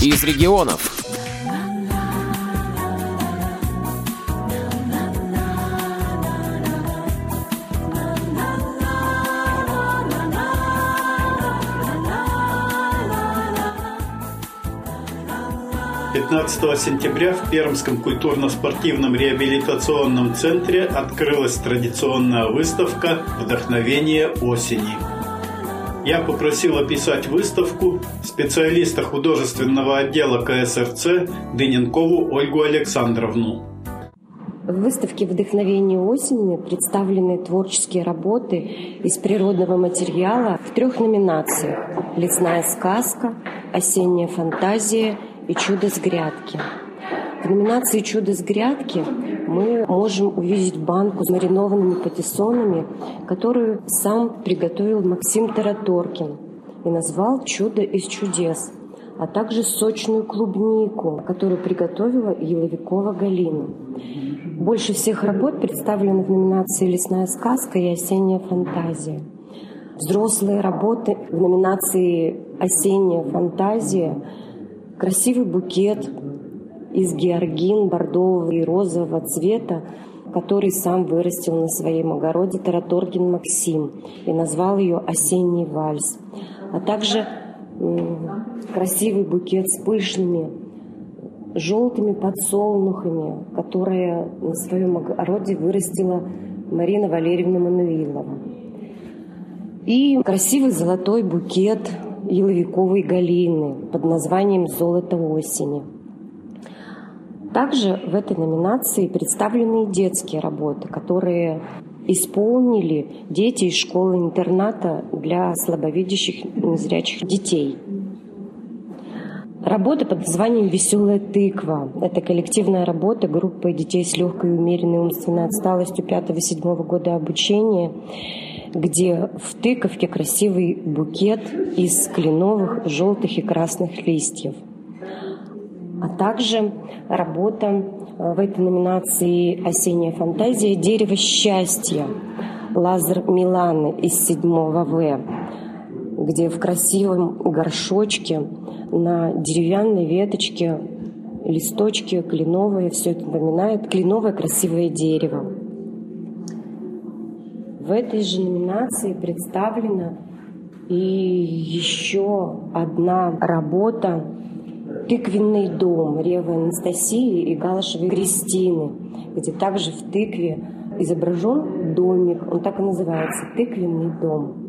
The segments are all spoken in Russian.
из регионов. 15 сентября в Пермском культурно-спортивном реабилитационном центре открылась традиционная выставка «Вдохновение осени». Я попросил описать выставку специалиста художественного отдела КСРЦ Дыненкову Ольгу Александровну. В выставке «Вдохновение осени» представлены творческие работы из природного материала в трех номинациях «Лесная сказка», «Осенняя фантазия» и «Чудо с грядки». В номинации «Чудо с грядки» мы можем увидеть банку с маринованными патиссонами, которую сам приготовил Максим Тараторкин и назвал «Чудо из чудес», а также сочную клубнику, которую приготовила Еловикова Галина. Больше всех работ представлены в номинации «Лесная сказка» и «Осенняя фантазия». Взрослые работы в номинации «Осенняя фантазия» красивый букет из георгин бордового и розового цвета, который сам вырастил на своем огороде Тараторгин Максим и назвал ее «Осенний вальс», а также красивый букет с пышными желтыми подсолнухами, которые на своем огороде вырастила Марина Валерьевна Мануилова. И красивый золотой букет еловиковой галины под названием «Золото осени». Также в этой номинации представлены детские работы, которые исполнили дети из школы-интерната для слабовидящих и незрячих детей. Работа под названием «Веселая тыква» — это коллективная работа группы детей с легкой и умеренной умственной отсталостью 5-7 года обучения — где в тыковке красивый букет из кленовых желтых и красных листьев. А также работа э, в этой номинации «Осенняя фантазия» «Дерево счастья» Лазар Миланы из 7 В, где в красивом горшочке на деревянной веточке листочки кленовые, все это напоминает кленовое красивое дерево. В этой же номинации представлена и еще одна работа «Тыквенный дом» Ревы Анастасии и Галашевой Кристины, где также в тыкве изображен домик, он так и называется «Тыквенный дом».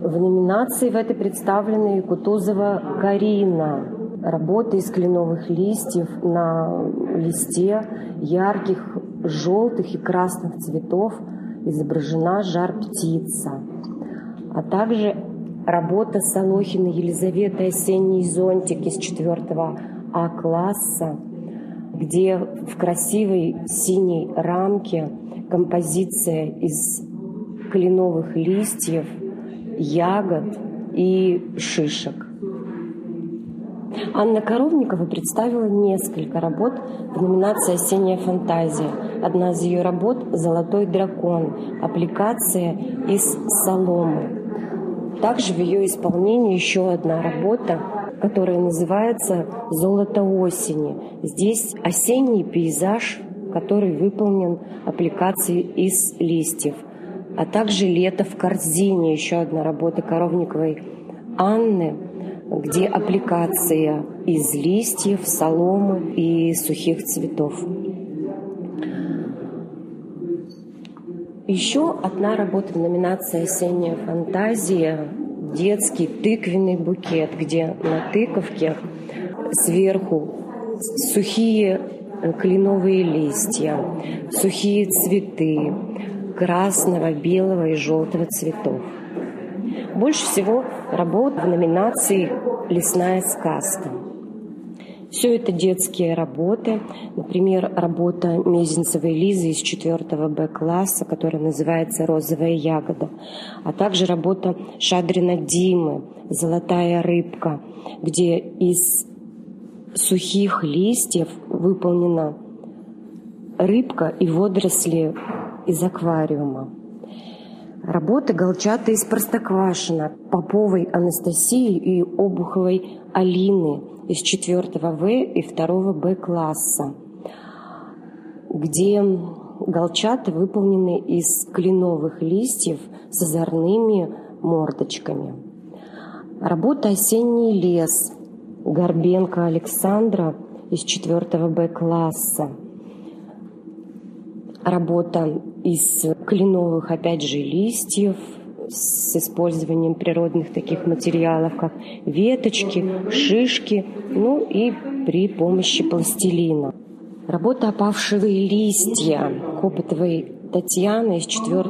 В номинации в этой представлена Кутузова Карина, работа из кленовых листьев на листе ярких желтых и красных цветов изображена жар-птица, а также работа Солохина Елизаветы «Осенний зонтик» из 4 А-класса, где в красивой синей рамке композиция из кленовых листьев, ягод и шишек. Анна Коровникова представила несколько работ в номинации «Осенняя фантазия». Одна из ее работ «Золотой дракон», аппликация из соломы. Также в ее исполнении еще одна работа, которая называется «Золото осени». Здесь осенний пейзаж, который выполнен аппликацией из листьев, а также «Лето в корзине», еще одна работа Коровниковой Анны, где аппликация из листьев, соломы и сухих цветов. Еще одна работа в номинации «Осенняя фантазия» – детский тыквенный букет, где на тыковке сверху сухие кленовые листья, сухие цветы красного, белого и желтого цветов. Больше всего работ в номинации «Лесная сказка». Все это детские работы. Например, работа Мезенцевой Лизы из 4 Б-класса, которая называется «Розовая ягода», а также работа Шадрина Димы «Золотая рыбка», где из сухих листьев выполнена рыбка и водоросли из аквариума. Работы Голчата из Простоквашина, Поповой Анастасии и Обуховой Алины из 4 В и 2 Б класса, где голчаты выполнены из кленовых листьев с озорными мордочками. Работа «Осенний лес» Горбенко Александра из 4 Б класса. Работа из кленовых, опять же, листьев с использованием природных таких материалов, как веточки, шишки, ну и при помощи пластилина. Работа «Опавшие листья» Копотовой Татьяны из 4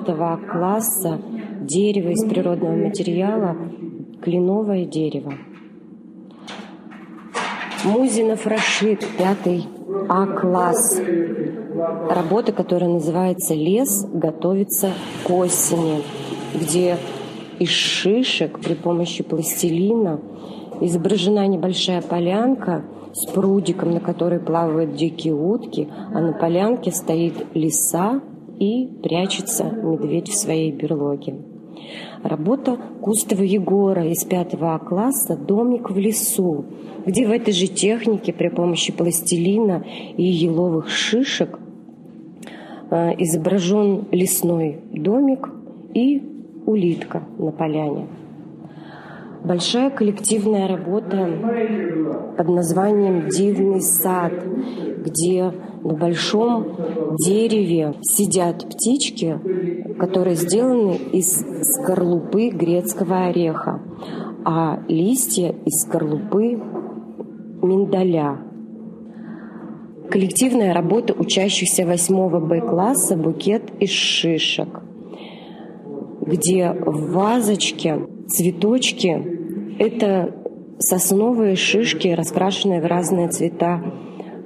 класса «Дерево из природного материала», кленовое дерево. Музинов Рашид, пятый А-класс. Работа, которая называется «Лес готовится к осени», где из шишек при помощи пластилина изображена небольшая полянка – с прудиком, на которой плавают дикие утки, а на полянке стоит лиса и прячется медведь в своей берлоге. Работа Кустова Егора из 5 А класса «Домик в лесу», где в этой же технике при помощи пластилина и еловых шишек э, изображен лесной домик и улитка на поляне большая коллективная работа под названием «Дивный сад», где на большом дереве сидят птички, которые сделаны из скорлупы грецкого ореха, а листья из скорлупы миндаля. Коллективная работа учащихся 8 Б-класса «Букет из шишек», где в вазочке цветочки это сосновые шишки, раскрашенные в разные цвета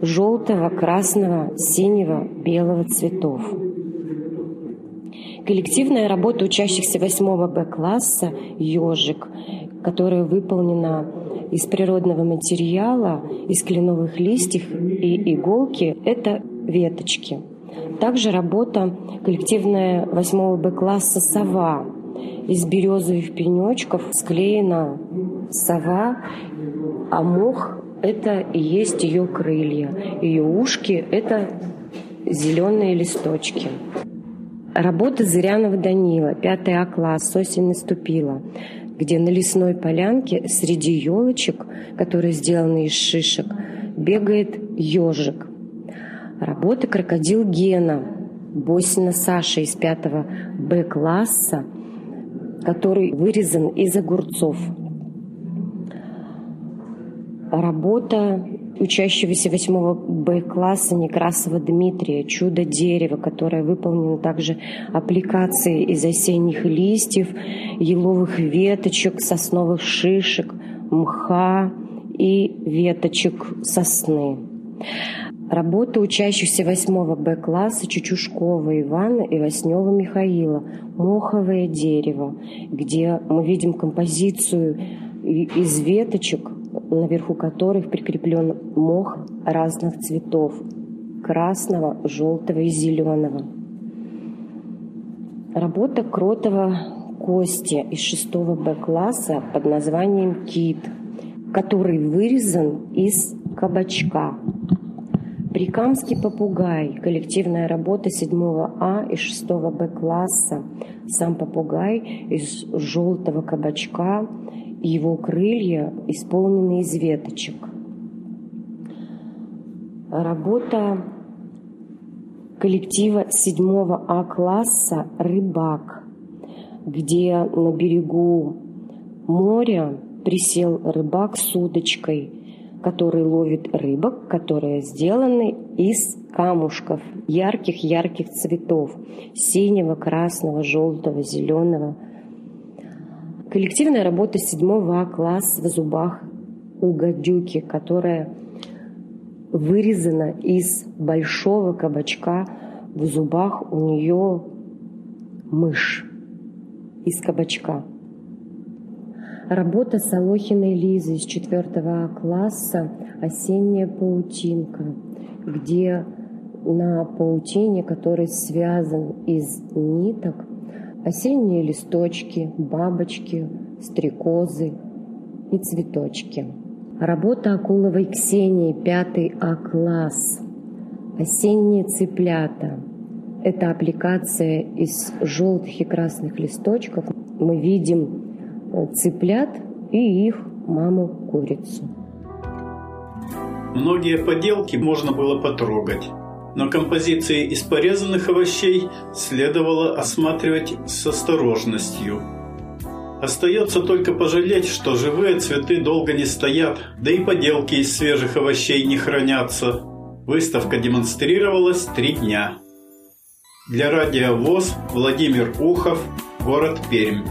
желтого, красного, синего, белого цветов. Коллективная работа учащихся 8 Б-класса «Ежик», которая выполнена из природного материала, из кленовых листьев и иголки, это веточки. Также работа коллективная 8 Б-класса «Сова», из березовых пенечков склеена сова, а мох – это и есть ее крылья. Ее ушки – это зеленые листочки. Работа Зырянова Данила, 5 А класс, осень наступила, где на лесной полянке среди елочек, которые сделаны из шишек, бегает ежик. Работа крокодил Гена, Босина Саша из 5 Б класса – который вырезан из огурцов. Работа учащегося 8 Б-класса Некрасова Дмитрия «Чудо дерева», которое выполнено также аппликацией из осенних листьев, еловых веточек, сосновых шишек, мха и веточек сосны. Работа учащихся 8 Б-класса Чучушкова Ивана и Воснева Михаила «Моховое дерево», где мы видим композицию из веточек, наверху которых прикреплен мох разных цветов – красного, желтого и зеленого. Работа Кротова Кости из 6 Б-класса под названием «Кит», который вырезан из кабачка – Прикамский попугай. Коллективная работа 7 А и 6 Б класса. Сам попугай из желтого кабачка. Его крылья исполнены из веточек. Работа коллектива 7 А класса «Рыбак», где на берегу моря присел рыбак с удочкой – который ловит рыбок, которые сделаны из камушков ярких-ярких цветов – синего, красного, желтого, зеленого. Коллективная работа седьмого А класс в зубах у гадюки, которая вырезана из большого кабачка. В зубах у нее мышь из кабачка. Работа Солохиной Лизы из 4 класса «Осенняя паутинка», где на паутине, который связан из ниток, осенние листочки, бабочки, стрекозы и цветочки. Работа Акуловой Ксении, пятый А-класс. Осенние цыплята. Это аппликация из желтых и красных листочков. Мы видим цыплят и их маму-курицу. Многие поделки можно было потрогать, но композиции из порезанных овощей следовало осматривать с осторожностью. Остается только пожалеть, что живые цветы долго не стоят, да и поделки из свежих овощей не хранятся. Выставка демонстрировалась три дня. Для радио ВОЗ Владимир Ухов, город Пермь.